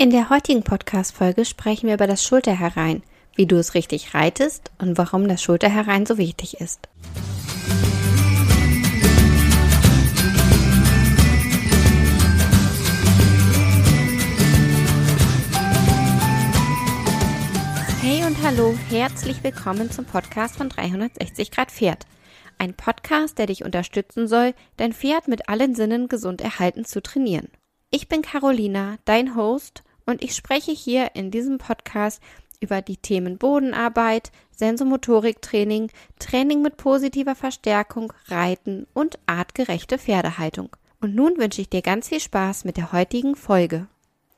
In der heutigen Podcast-Folge sprechen wir über das Schulterherein, wie du es richtig reitest und warum das Schulterherein so wichtig ist. Hey und hallo, herzlich willkommen zum Podcast von 360 Grad Pferd. Ein Podcast, der dich unterstützen soll, dein Pferd mit allen Sinnen gesund erhalten zu trainieren. Ich bin Carolina, dein Host und ich spreche hier in diesem Podcast über die Themen Bodenarbeit, Sensomotoriktraining, Training mit positiver Verstärkung, Reiten und artgerechte Pferdehaltung. Und nun wünsche ich dir ganz viel Spaß mit der heutigen Folge.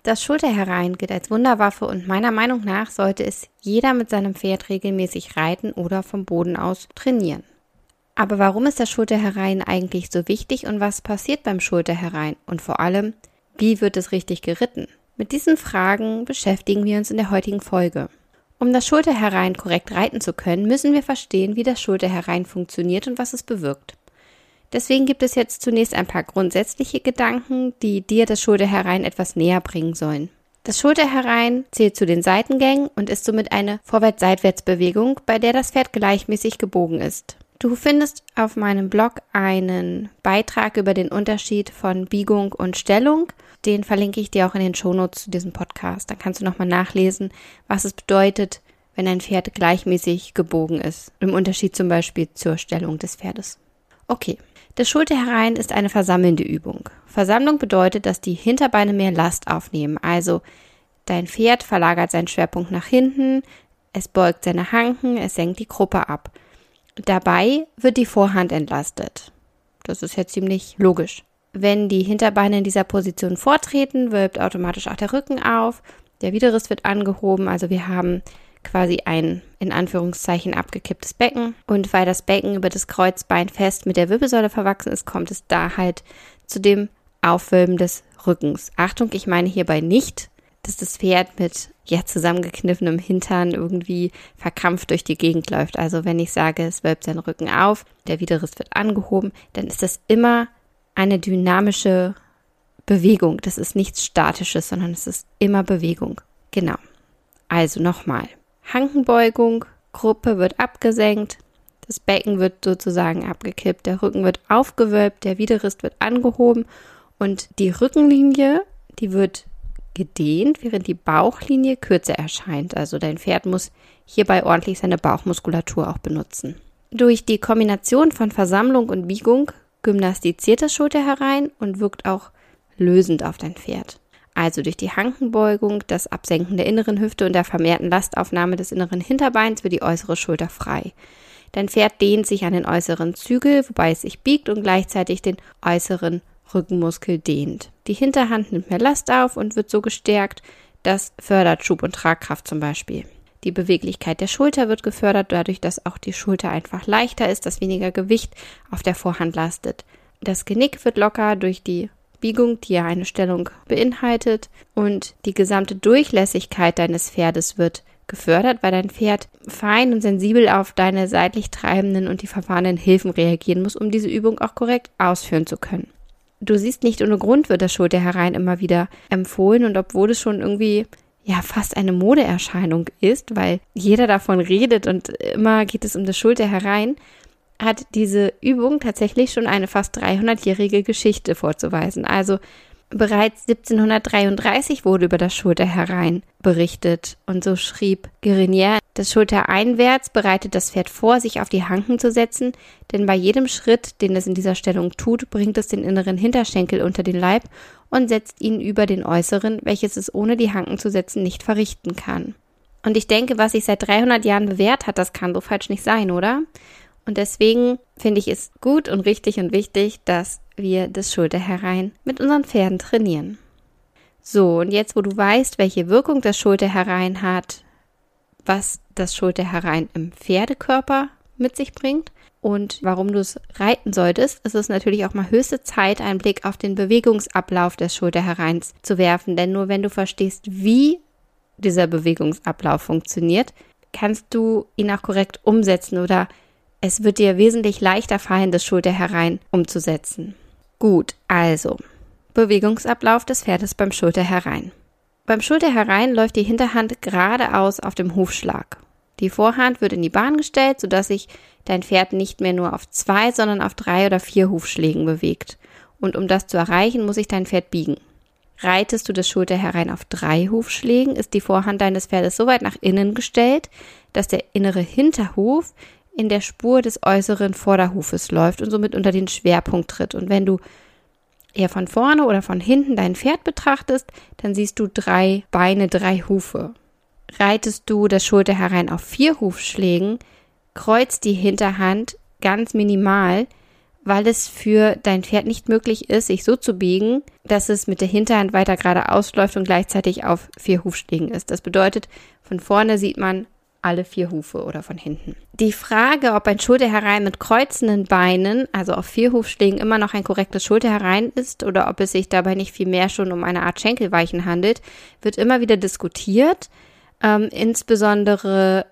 Das Schulterherein gilt als Wunderwaffe und meiner Meinung nach sollte es jeder mit seinem Pferd regelmäßig reiten oder vom Boden aus trainieren. Aber warum ist das Schulterherein eigentlich so wichtig und was passiert beim Schulterherein? Und vor allem, wie wird es richtig geritten? Mit diesen Fragen beschäftigen wir uns in der heutigen Folge. Um das Schulterherein korrekt reiten zu können, müssen wir verstehen, wie das Schulterherein funktioniert und was es bewirkt. Deswegen gibt es jetzt zunächst ein paar grundsätzliche Gedanken, die dir das Schulterherein etwas näher bringen sollen. Das Schulterherein zählt zu den Seitengängen und ist somit eine Vorwärts-Seitwärts-Bewegung, bei der das Pferd gleichmäßig gebogen ist. Du findest auf meinem Blog einen Beitrag über den Unterschied von Biegung und Stellung den verlinke ich dir auch in den Shownotes zu diesem Podcast. Dann kannst du nochmal nachlesen, was es bedeutet, wenn ein Pferd gleichmäßig gebogen ist. Im Unterschied zum Beispiel zur Stellung des Pferdes. Okay. Das Schulterherein ist eine versammelnde Übung. Versammlung bedeutet, dass die Hinterbeine mehr Last aufnehmen. Also dein Pferd verlagert seinen Schwerpunkt nach hinten, es beugt seine Hanken, es senkt die Gruppe ab. Dabei wird die Vorhand entlastet. Das ist ja ziemlich logisch. Wenn die Hinterbeine in dieser Position vortreten, wölbt automatisch auch der Rücken auf, der Widerriss wird angehoben, also wir haben quasi ein in Anführungszeichen abgekipptes Becken und weil das Becken über das Kreuzbein fest mit der Wirbelsäule verwachsen ist, kommt es da halt zu dem Aufwölben des Rückens. Achtung, ich meine hierbei nicht, dass das Pferd mit ja zusammengekniffenem Hintern irgendwie verkrampft durch die Gegend läuft. Also wenn ich sage, es wölbt seinen Rücken auf, der Widerriss wird angehoben, dann ist das immer eine dynamische Bewegung. Das ist nichts Statisches, sondern es ist immer Bewegung. Genau. Also nochmal. Hankenbeugung, Gruppe wird abgesenkt, das Becken wird sozusagen abgekippt, der Rücken wird aufgewölbt, der Widerriss wird angehoben und die Rückenlinie, die wird gedehnt, während die Bauchlinie kürzer erscheint. Also dein Pferd muss hierbei ordentlich seine Bauchmuskulatur auch benutzen. Durch die Kombination von Versammlung und Biegung gymnastiziert das Schulter herein und wirkt auch lösend auf dein Pferd. Also durch die Hankenbeugung, das Absenken der inneren Hüfte und der vermehrten Lastaufnahme des inneren Hinterbeins wird die äußere Schulter frei. Dein Pferd dehnt sich an den äußeren Zügel, wobei es sich biegt und gleichzeitig den äußeren Rückenmuskel dehnt. Die Hinterhand nimmt mehr Last auf und wird so gestärkt. Das fördert Schub und Tragkraft zum Beispiel. Die Beweglichkeit der Schulter wird gefördert, dadurch, dass auch die Schulter einfach leichter ist, dass weniger Gewicht auf der Vorhand lastet. Das Genick wird locker durch die Biegung, die ja eine Stellung beinhaltet, und die gesamte Durchlässigkeit deines Pferdes wird gefördert, weil dein Pferd fein und sensibel auf deine seitlich treibenden und die verfahrenen Hilfen reagieren muss, um diese Übung auch korrekt ausführen zu können. Du siehst nicht ohne Grund wird das Schulter herein immer wieder empfohlen und obwohl es schon irgendwie ja fast eine Modeerscheinung ist, weil jeder davon redet und immer geht es um das Schulter herein, hat diese Übung tatsächlich schon eine fast 300-jährige Geschichte vorzuweisen. Also bereits 1733 wurde über das Schulter herein berichtet und so schrieb Guérinier, das Schulter einwärts bereitet das Pferd vor, sich auf die Hanken zu setzen, denn bei jedem Schritt, den es in dieser Stellung tut, bringt es den inneren Hinterschenkel unter den Leib und setzt ihn über den äußeren, welches es ohne die Hanken zu setzen nicht verrichten kann. Und ich denke, was sich seit 300 Jahren bewährt hat, das kann so falsch nicht sein, oder? Und deswegen finde ich es gut und richtig und wichtig, dass wir das Schulter herein mit unseren Pferden trainieren. So, und jetzt, wo du weißt, welche Wirkung das Schulter herein hat, was das Schulter herein im Pferdekörper mit sich bringt, und warum du es reiten solltest, ist es natürlich auch mal höchste Zeit, einen Blick auf den Bewegungsablauf des Schulterhereins zu werfen. Denn nur wenn du verstehst, wie dieser Bewegungsablauf funktioniert, kannst du ihn auch korrekt umsetzen oder es wird dir wesentlich leichter fallen, das Schulterherein umzusetzen. Gut, also Bewegungsablauf des Pferdes beim Schulterherein. Beim Schulter herein läuft die Hinterhand geradeaus auf dem Hufschlag. Die Vorhand wird in die Bahn gestellt, sodass sich dein Pferd nicht mehr nur auf zwei, sondern auf drei oder vier Hufschlägen bewegt. Und um das zu erreichen, muss sich dein Pferd biegen. Reitest du das Schulter herein auf drei Hufschlägen, ist die Vorhand deines Pferdes so weit nach innen gestellt, dass der innere Hinterhuf in der Spur des äußeren Vorderhufes läuft und somit unter den Schwerpunkt tritt. Und wenn du eher von vorne oder von hinten dein Pferd betrachtest, dann siehst du drei Beine, drei Hufe. Reitest du das Schulter herein auf vier Hufschlägen, kreuzt die Hinterhand ganz minimal, weil es für dein Pferd nicht möglich ist, sich so zu biegen, dass es mit der Hinterhand weiter geradeaus läuft und gleichzeitig auf vier Hufschlägen ist. Das bedeutet, von vorne sieht man alle vier Hufe oder von hinten. Die Frage, ob ein Schulterherein mit kreuzenden Beinen, also auf vier Hufschlägen, immer noch ein korrektes Schulterherein ist oder ob es sich dabei nicht vielmehr schon um eine Art Schenkelweichen handelt, wird immer wieder diskutiert. Ähm, insbesondere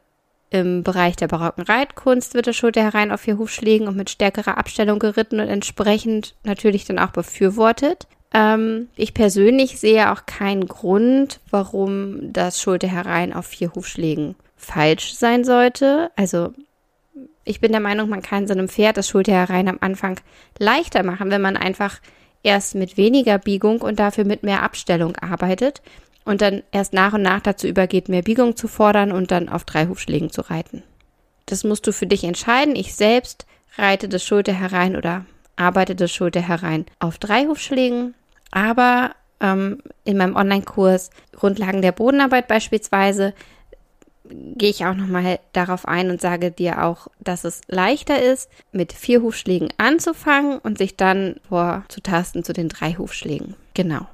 im Bereich der barocken Reitkunst wird das Schulterherein auf vier Hufschlägen und mit stärkerer Abstellung geritten und entsprechend natürlich dann auch befürwortet. Ähm, ich persönlich sehe auch keinen Grund, warum das Schulterherein auf vier Hufschlägen falsch sein sollte. Also ich bin der Meinung, man kann so einem Pferd das Schulterherein am Anfang leichter machen, wenn man einfach erst mit weniger Biegung und dafür mit mehr Abstellung arbeitet und dann erst nach und nach dazu übergeht, mehr Biegung zu fordern und dann auf drei Hufschlägen zu reiten. Das musst du für dich entscheiden. Ich selbst reite das Schulter herein oder arbeite das Schulter herein auf drei Hufschlägen, aber ähm, in meinem Online-Kurs Grundlagen der Bodenarbeit beispielsweise gehe ich auch nochmal darauf ein und sage dir auch, dass es leichter ist, mit vier Hufschlägen anzufangen und sich dann vorzutasten zu den drei Hufschlägen. Genau.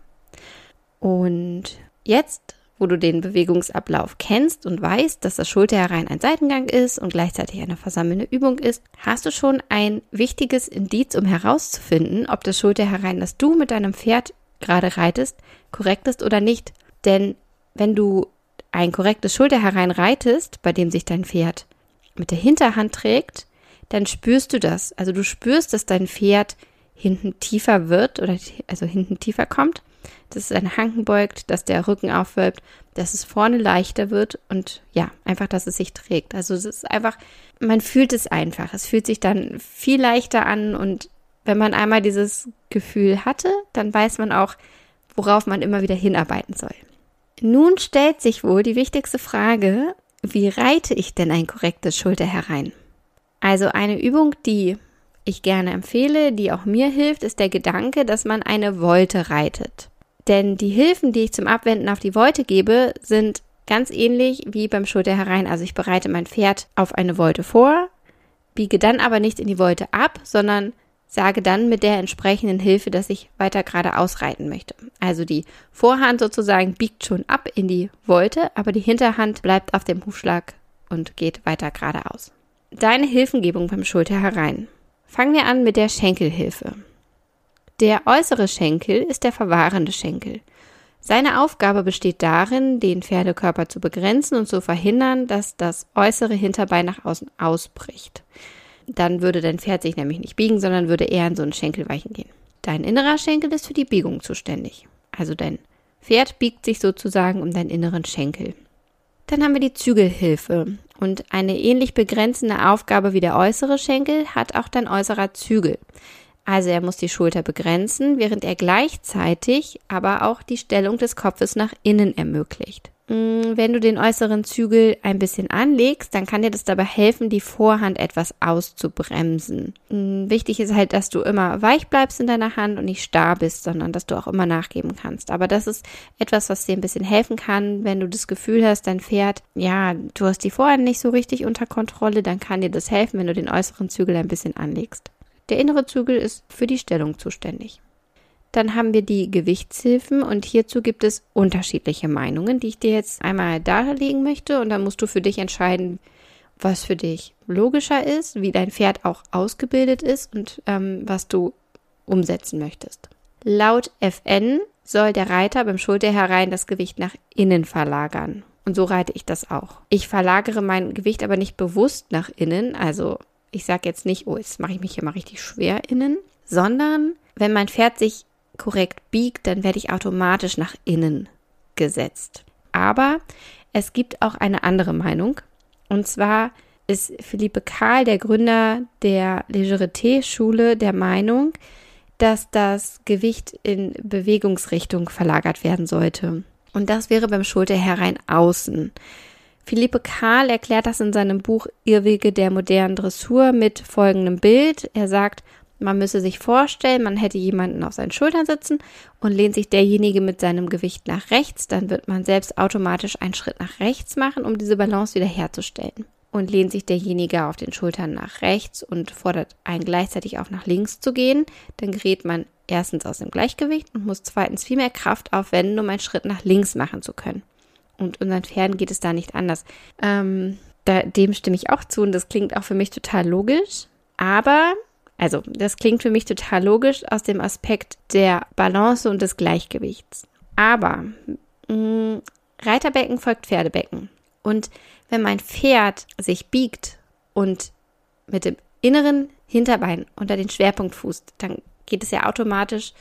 Und Jetzt, wo du den Bewegungsablauf kennst und weißt, dass das Schulterherein ein Seitengang ist und gleichzeitig eine versammelnde Übung ist, hast du schon ein wichtiges Indiz, um herauszufinden, ob das Schulterherein, das du mit deinem Pferd gerade reitest, korrekt ist oder nicht. Denn wenn du ein korrektes Schulterherein reitest, bei dem sich dein Pferd mit der Hinterhand trägt, dann spürst du das. Also du spürst, dass dein Pferd hinten tiefer wird oder also hinten tiefer kommt dass es ein Hanken beugt, dass der Rücken aufwölbt, dass es vorne leichter wird und ja, einfach, dass es sich trägt. Also es ist einfach, man fühlt es einfach. Es fühlt sich dann viel leichter an und wenn man einmal dieses Gefühl hatte, dann weiß man auch, worauf man immer wieder hinarbeiten soll. Nun stellt sich wohl die wichtigste Frage, wie reite ich denn ein korrektes Schulter herein? Also eine Übung, die ich gerne empfehle, die auch mir hilft, ist der Gedanke, dass man eine Wolte reitet. Denn die Hilfen, die ich zum Abwenden auf die Wolte gebe, sind ganz ähnlich wie beim Schulter herein. Also ich bereite mein Pferd auf eine Wolte vor, biege dann aber nicht in die Wolte ab, sondern sage dann mit der entsprechenden Hilfe, dass ich weiter geradeaus reiten möchte. Also die Vorhand sozusagen biegt schon ab in die Wolte, aber die Hinterhand bleibt auf dem Hufschlag und geht weiter geradeaus. Deine Hilfengebung beim Schulter herein. Fangen wir an mit der Schenkelhilfe. Der äußere Schenkel ist der verwahrende Schenkel. Seine Aufgabe besteht darin, den Pferdekörper zu begrenzen und zu verhindern, dass das äußere Hinterbein nach außen ausbricht. Dann würde dein Pferd sich nämlich nicht biegen, sondern würde eher in so einen Schenkelweichen gehen. Dein innerer Schenkel ist für die Biegung zuständig. Also dein Pferd biegt sich sozusagen um deinen inneren Schenkel. Dann haben wir die Zügelhilfe. Und eine ähnlich begrenzende Aufgabe wie der äußere Schenkel hat auch dein äußerer Zügel. Also er muss die Schulter begrenzen, während er gleichzeitig aber auch die Stellung des Kopfes nach innen ermöglicht. Mm, wenn du den äußeren Zügel ein bisschen anlegst, dann kann dir das dabei helfen, die Vorhand etwas auszubremsen. Mm, wichtig ist halt, dass du immer weich bleibst in deiner Hand und nicht starr bist, sondern dass du auch immer nachgeben kannst. Aber das ist etwas, was dir ein bisschen helfen kann, wenn du das Gefühl hast, dein Pferd, ja, du hast die Vorhand nicht so richtig unter Kontrolle, dann kann dir das helfen, wenn du den äußeren Zügel ein bisschen anlegst. Der innere Zügel ist für die Stellung zuständig. Dann haben wir die Gewichtshilfen und hierzu gibt es unterschiedliche Meinungen, die ich dir jetzt einmal darlegen möchte und dann musst du für dich entscheiden, was für dich logischer ist, wie dein Pferd auch ausgebildet ist und ähm, was du umsetzen möchtest. Laut FN soll der Reiter beim Schulter herein das Gewicht nach innen verlagern. Und so reite ich das auch. Ich verlagere mein Gewicht aber nicht bewusst nach innen, also ich sage jetzt nicht, oh, jetzt mache ich mich hier mal richtig schwer innen, sondern wenn mein Pferd sich korrekt biegt, dann werde ich automatisch nach innen gesetzt. Aber es gibt auch eine andere Meinung. Und zwar ist Philippe Kahl, der Gründer der Legerité-Schule, der Meinung, dass das Gewicht in Bewegungsrichtung verlagert werden sollte. Und das wäre beim Schulter herein außen. Philippe Kahl erklärt das in seinem Buch Irrwege der modernen Dressur mit folgendem Bild. Er sagt, man müsse sich vorstellen, man hätte jemanden auf seinen Schultern sitzen und lehnt sich derjenige mit seinem Gewicht nach rechts, dann wird man selbst automatisch einen Schritt nach rechts machen, um diese Balance wiederherzustellen und lehnt sich derjenige auf den Schultern nach rechts und fordert einen gleichzeitig auf nach links zu gehen, dann gerät man erstens aus dem Gleichgewicht und muss zweitens viel mehr Kraft aufwenden, um einen Schritt nach links machen zu können. Und unseren Pferden geht es da nicht anders. Ähm, da, dem stimme ich auch zu und das klingt auch für mich total logisch. Aber, also, das klingt für mich total logisch aus dem Aspekt der Balance und des Gleichgewichts. Aber mh, mm, Reiterbecken folgt Pferdebecken. Und wenn mein Pferd sich biegt und mit dem inneren Hinterbein unter den Schwerpunkt fußt, dann geht es ja automatisch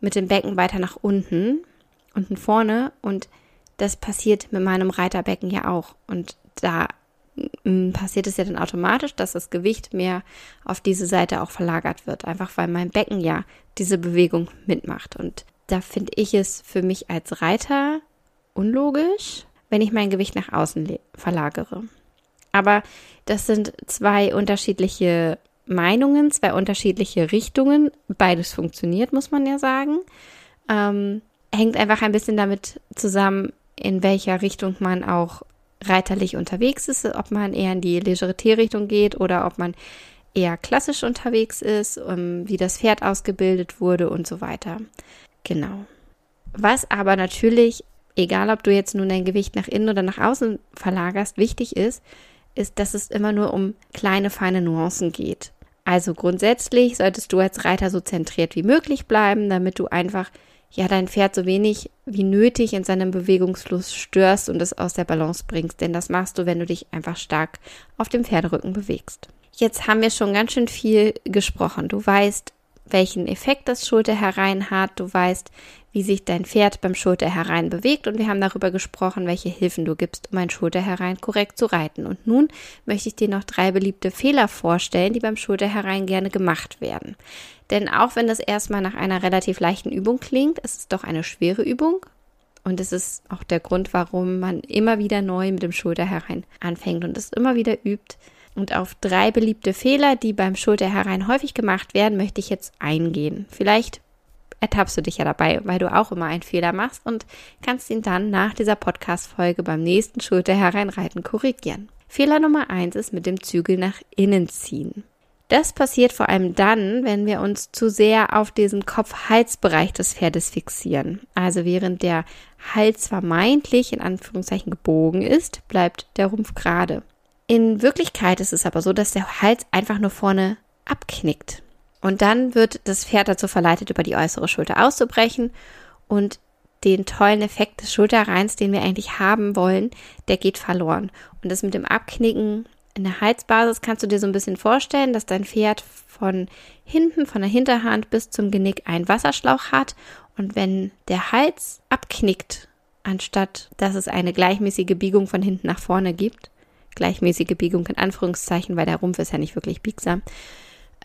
mit dem Becken weiter nach unten, unten vorne und das passiert mit meinem Reiterbecken ja auch. Und da passiert es ja dann automatisch, dass das Gewicht mehr auf diese Seite auch verlagert wird, einfach weil mein Becken ja diese Bewegung mitmacht. Und da finde ich es für mich als Reiter unlogisch, wenn ich mein Gewicht nach außen verlagere. Aber das sind zwei unterschiedliche Meinungen, zwei unterschiedliche Richtungen. Beides funktioniert, muss man ja sagen. Ähm, hängt einfach ein bisschen damit zusammen, in welcher Richtung man auch reiterlich unterwegs ist, ob man eher in die Legerité-Richtung geht oder ob man eher klassisch unterwegs ist, um, ähm, wie das Pferd ausgebildet wurde und so weiter. Genau. Was aber natürlich egal ob du jetzt nun dein Gewicht nach innen oder nach außen verlagerst, wichtig ist, ist, dass es immer nur um kleine, feine Nuancen geht. Also grundsätzlich solltest du als Reiter so zentriert wie möglich bleiben, damit du einfach ja dein Pferd so wenig wie nötig in seinem Bewegungsfluss störst und es aus der Balance bringst, denn das machst du, wenn du dich einfach stark auf dem Pferderücken bewegst. Jetzt haben wir schon ganz schön viel gesprochen. Du weißt, welchen Effekt das Schulter herein hat. Du weißt, wie sich dein Pferd beim Schulter herein bewegt und wir haben darüber gesprochen, welche Hilfen du gibst, um ein Schulter herein korrekt zu reiten. Und nun möchte ich dir noch drei beliebte Fehler vorstellen, die beim Schulter herein gerne gemacht werden. Denn auch wenn das erstmal nach einer relativ leichten Übung klingt, ist es doch eine schwere Übung. Und es ist auch der Grund, warum man immer wieder neu mit dem Schulter herein anfängt und es immer wieder übt. Und auf drei beliebte Fehler, die beim Schulter herein häufig gemacht werden, möchte ich jetzt eingehen. Vielleicht ertappst du dich ja dabei, weil du auch immer einen Fehler machst und kannst ihn dann nach dieser Podcast-Folge beim nächsten Schulter hereinreiten korrigieren. Fehler Nummer eins ist mit dem Zügel nach innen ziehen. Das passiert vor allem dann, wenn wir uns zu sehr auf diesen Kopf-Hals-Bereich des Pferdes fixieren. Also während der Hals vermeintlich in Anführungszeichen gebogen ist, bleibt der Rumpf gerade. In Wirklichkeit ist es aber so, dass der Hals einfach nur vorne abknickt. Und dann wird das Pferd dazu verleitet, über die äußere Schulter auszubrechen und den tollen Effekt des Schulterreins, den wir eigentlich haben wollen, der geht verloren. Und das mit dem Abknicken in der Halsbasis kannst du dir so ein bisschen vorstellen, dass dein Pferd von hinten, von der Hinterhand bis zum Genick einen Wasserschlauch hat. Und wenn der Hals abknickt, anstatt dass es eine gleichmäßige Biegung von hinten nach vorne gibt, gleichmäßige Biegung in Anführungszeichen, weil der Rumpf ist ja nicht wirklich biegsam,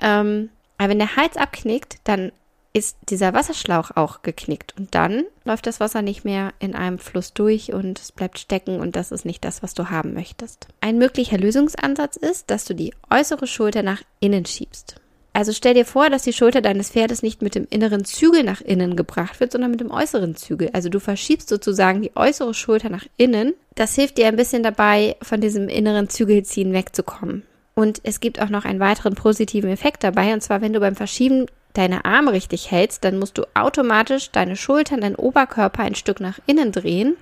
ähm, aber wenn der Hals abknickt, dann ist dieser Wasserschlauch auch geknickt und dann läuft das Wasser nicht mehr in einem Fluss durch und es bleibt stecken und das ist nicht das, was du haben möchtest. Ein möglicher Lösungsansatz ist, dass du die äußere Schulter nach innen schiebst. Also stell dir vor, dass die Schulter deines Pferdes nicht mit dem inneren Zügel nach innen gebracht wird, sondern mit dem äußeren Zügel. Also du verschiebst sozusagen die äußere Schulter nach innen. Das hilft dir ein bisschen dabei, von diesem inneren Zügelziehen wegzukommen. Und es gibt auch noch einen weiteren positiven Effekt dabei. Und zwar, wenn du beim Verschieben deine Arme richtig hältst, dann musst du automatisch deine Schultern, deinen Oberkörper ein Stück nach innen drehen.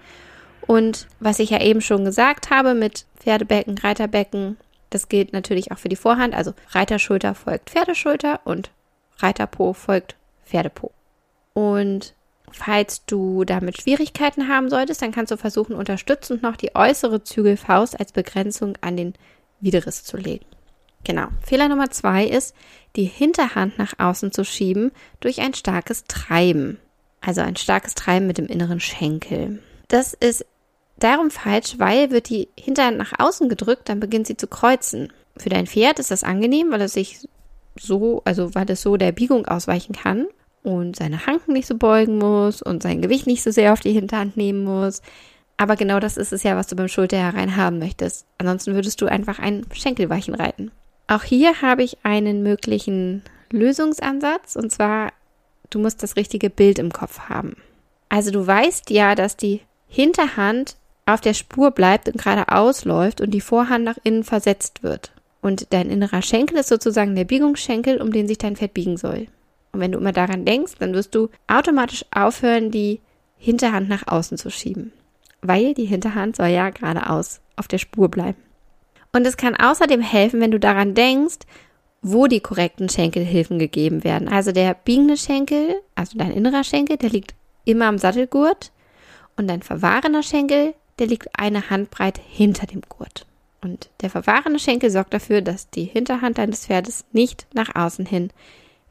Und was ich ja eben schon gesagt habe mit Pferdebecken, Reiterbecken, das gilt natürlich auch für die Vorhand. Also Reiterschulter folgt Pferdeschulter und Reiterpo folgt Pferdepo. Und falls du damit Schwierigkeiten haben solltest, dann kannst du versuchen, unterstützend noch die äußere Zügelfaust als Begrenzung an den Widerriss zu legen. Genau. Fehler Nummer zwei ist, die Hinterhand nach außen zu schieben durch ein starkes Treiben. Also ein starkes Treiben mit dem inneren Schenkel. Das ist darum falsch, weil wird die Hinterhand nach außen gedrückt, dann beginnt sie zu kreuzen. Für dein Pferd ist das angenehm, weil es sich so, also weil es so der Biegung ausweichen kann und seine Hanken nicht so beugen muss und sein Gewicht nicht so sehr auf die Hinterhand nehmen muss. Aber genau das ist es ja, was du beim Schulter herein haben möchtest. Ansonsten würdest du einfach ein Schenkelweichen reiten. Auch hier habe ich einen möglichen Lösungsansatz und zwar, du musst das richtige Bild im Kopf haben. Also du weißt ja, dass die Hinterhand auf der Spur bleibt und geradeaus läuft und die Vorhand nach innen versetzt wird. Und dein innerer Schenkel ist sozusagen der Biegungsschenkel, um den sich dein Pferd biegen soll. Und wenn du immer daran denkst, dann wirst du automatisch aufhören, die Hinterhand nach außen zu schieben. Weil die Hinterhand soll ja geradeaus auf der Spur bleiben. Und es kann außerdem helfen, wenn du daran denkst, wo die korrekten Schenkelhilfen gegeben werden. Also der biegende Schenkel, also dein innerer Schenkel, der liegt immer am Sattelgurt und dein verwahrener Schenkel, der liegt eine Handbreit hinter dem Gurt. Und der verwahrene Schenkel sorgt dafür, dass die Hinterhand deines Pferdes nicht nach außen hin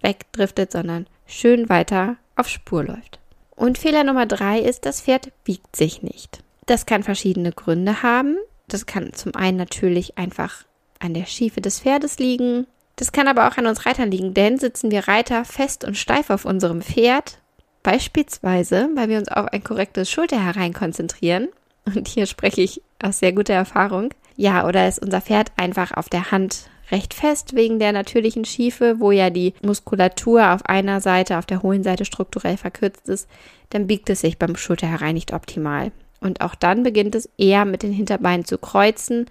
wegdriftet, sondern schön weiter auf Spur läuft. Und Fehler Nummer drei ist, das Pferd biegt sich nicht. Das kann verschiedene Gründe haben. Das kann zum einen natürlich einfach an der Schiefe des Pferdes liegen. Das kann aber auch an uns Reitern liegen, denn sitzen wir Reiter fest und steif auf unserem Pferd, beispielsweise, weil wir uns auf ein korrektes Schulter herein konzentrieren, und hier spreche ich aus sehr guter Erfahrung, ja, oder ist unser Pferd einfach auf der Hand recht fest wegen der natürlichen Schiefe, wo ja die Muskulatur auf einer Seite, auf der hohlen Seite strukturell verkürzt ist, dann biegt es sich beim Schulter herein nicht optimal. Und auch dann beginnt es eher mit den Hinterbeinen zu kreuzen,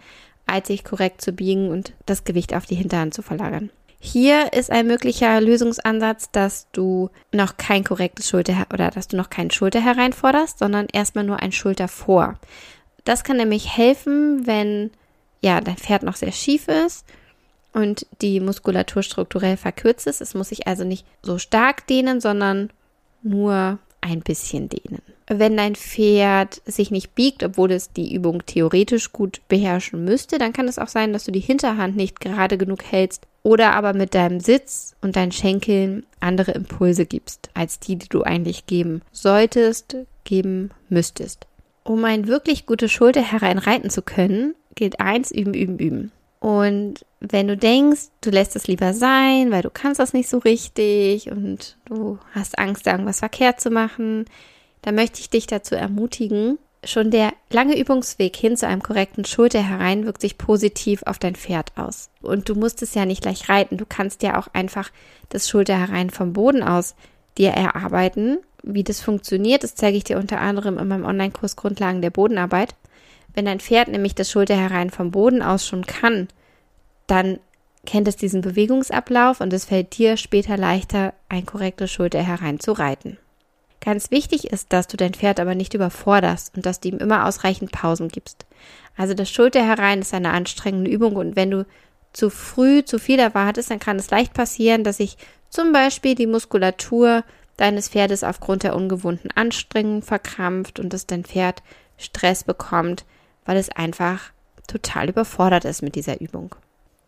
als sich korrekt zu biegen und das Gewicht auf die Hinterhand zu verlagern. Hier ist ein möglicher Lösungsansatz, dass du noch kein korrektes Schulter oder dass du noch keinen Schulter hereinforderst, sondern erstmal nur ein Schulter vor. Das kann nämlich helfen, wenn ja dein Pferd noch sehr schief ist und die Muskulatur strukturell verkürzt ist. Es muss sich also nicht so stark dehnen, sondern nur ein bisschen dehnen. Wenn dein Pferd sich nicht biegt, obwohl es die Übung theoretisch gut beherrschen müsste, dann kann es auch sein, dass du die Hinterhand nicht gerade genug hältst oder aber mit deinem Sitz und deinen Schenkeln andere Impulse gibst, als die, die du eigentlich geben solltest, geben müsstest. Um ein wirklich gutes Schulter hereinreiten zu können, gilt eins, üben, üben, üben. Und wenn du denkst, du lässt es lieber sein, weil du kannst das nicht so richtig und du hast Angst, irgendwas verkehrt zu machen, dann möchte ich dich dazu ermutigen, schon der lange Übungsweg hin zu einem korrekten Schulter herein wirkt sich positiv auf dein Pferd aus. Und du musst es ja nicht gleich reiten. Du kannst ja auch einfach das Schulter herein vom Boden aus dir erarbeiten. Wie das funktioniert, das zeige ich dir unter anderem in meinem Online-Kurs Grundlagen der Bodenarbeit. Wenn dein Pferd nämlich das Schulter herein vom Boden aus schon kann, dann kennt es diesen Bewegungsablauf und es fällt dir später leichter, ein korrektes Schulter herein zu reiten. Ganz wichtig ist, dass du dein Pferd aber nicht überforderst und dass du ihm immer ausreichend Pausen gibst. Also das Schulter herein ist eine anstrengende Übung und wenn du zu früh zu viel erwartest, dann kann es leicht passieren, dass sich zum Beispiel die Muskulatur deines Pferdes aufgrund der ungewohnten Anstrengung verkrampft und dass dein Pferd Stress bekommt, weil es einfach total überfordert ist mit dieser Übung.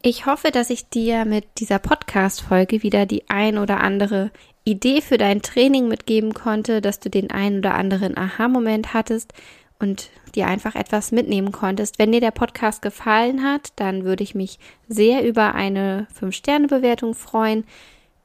Ich hoffe, dass ich dir mit dieser Podcast-Folge wieder die ein oder andere Idee für dein Training mitgeben konnte, dass du den einen oder anderen Aha-Moment hattest und dir einfach etwas mitnehmen konntest. Wenn dir der Podcast gefallen hat, dann würde ich mich sehr über eine 5-Sterne-Bewertung freuen.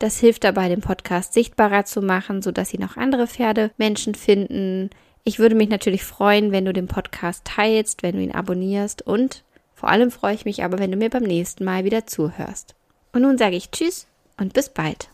Das hilft dabei, den Podcast sichtbarer zu machen, sodass ihn auch andere Pferde Menschen finden. Ich würde mich natürlich freuen, wenn du den Podcast teilst, wenn du ihn abonnierst und vor allem freue ich mich aber, wenn du mir beim nächsten Mal wieder zuhörst. Und nun sage ich Tschüss und bis bald.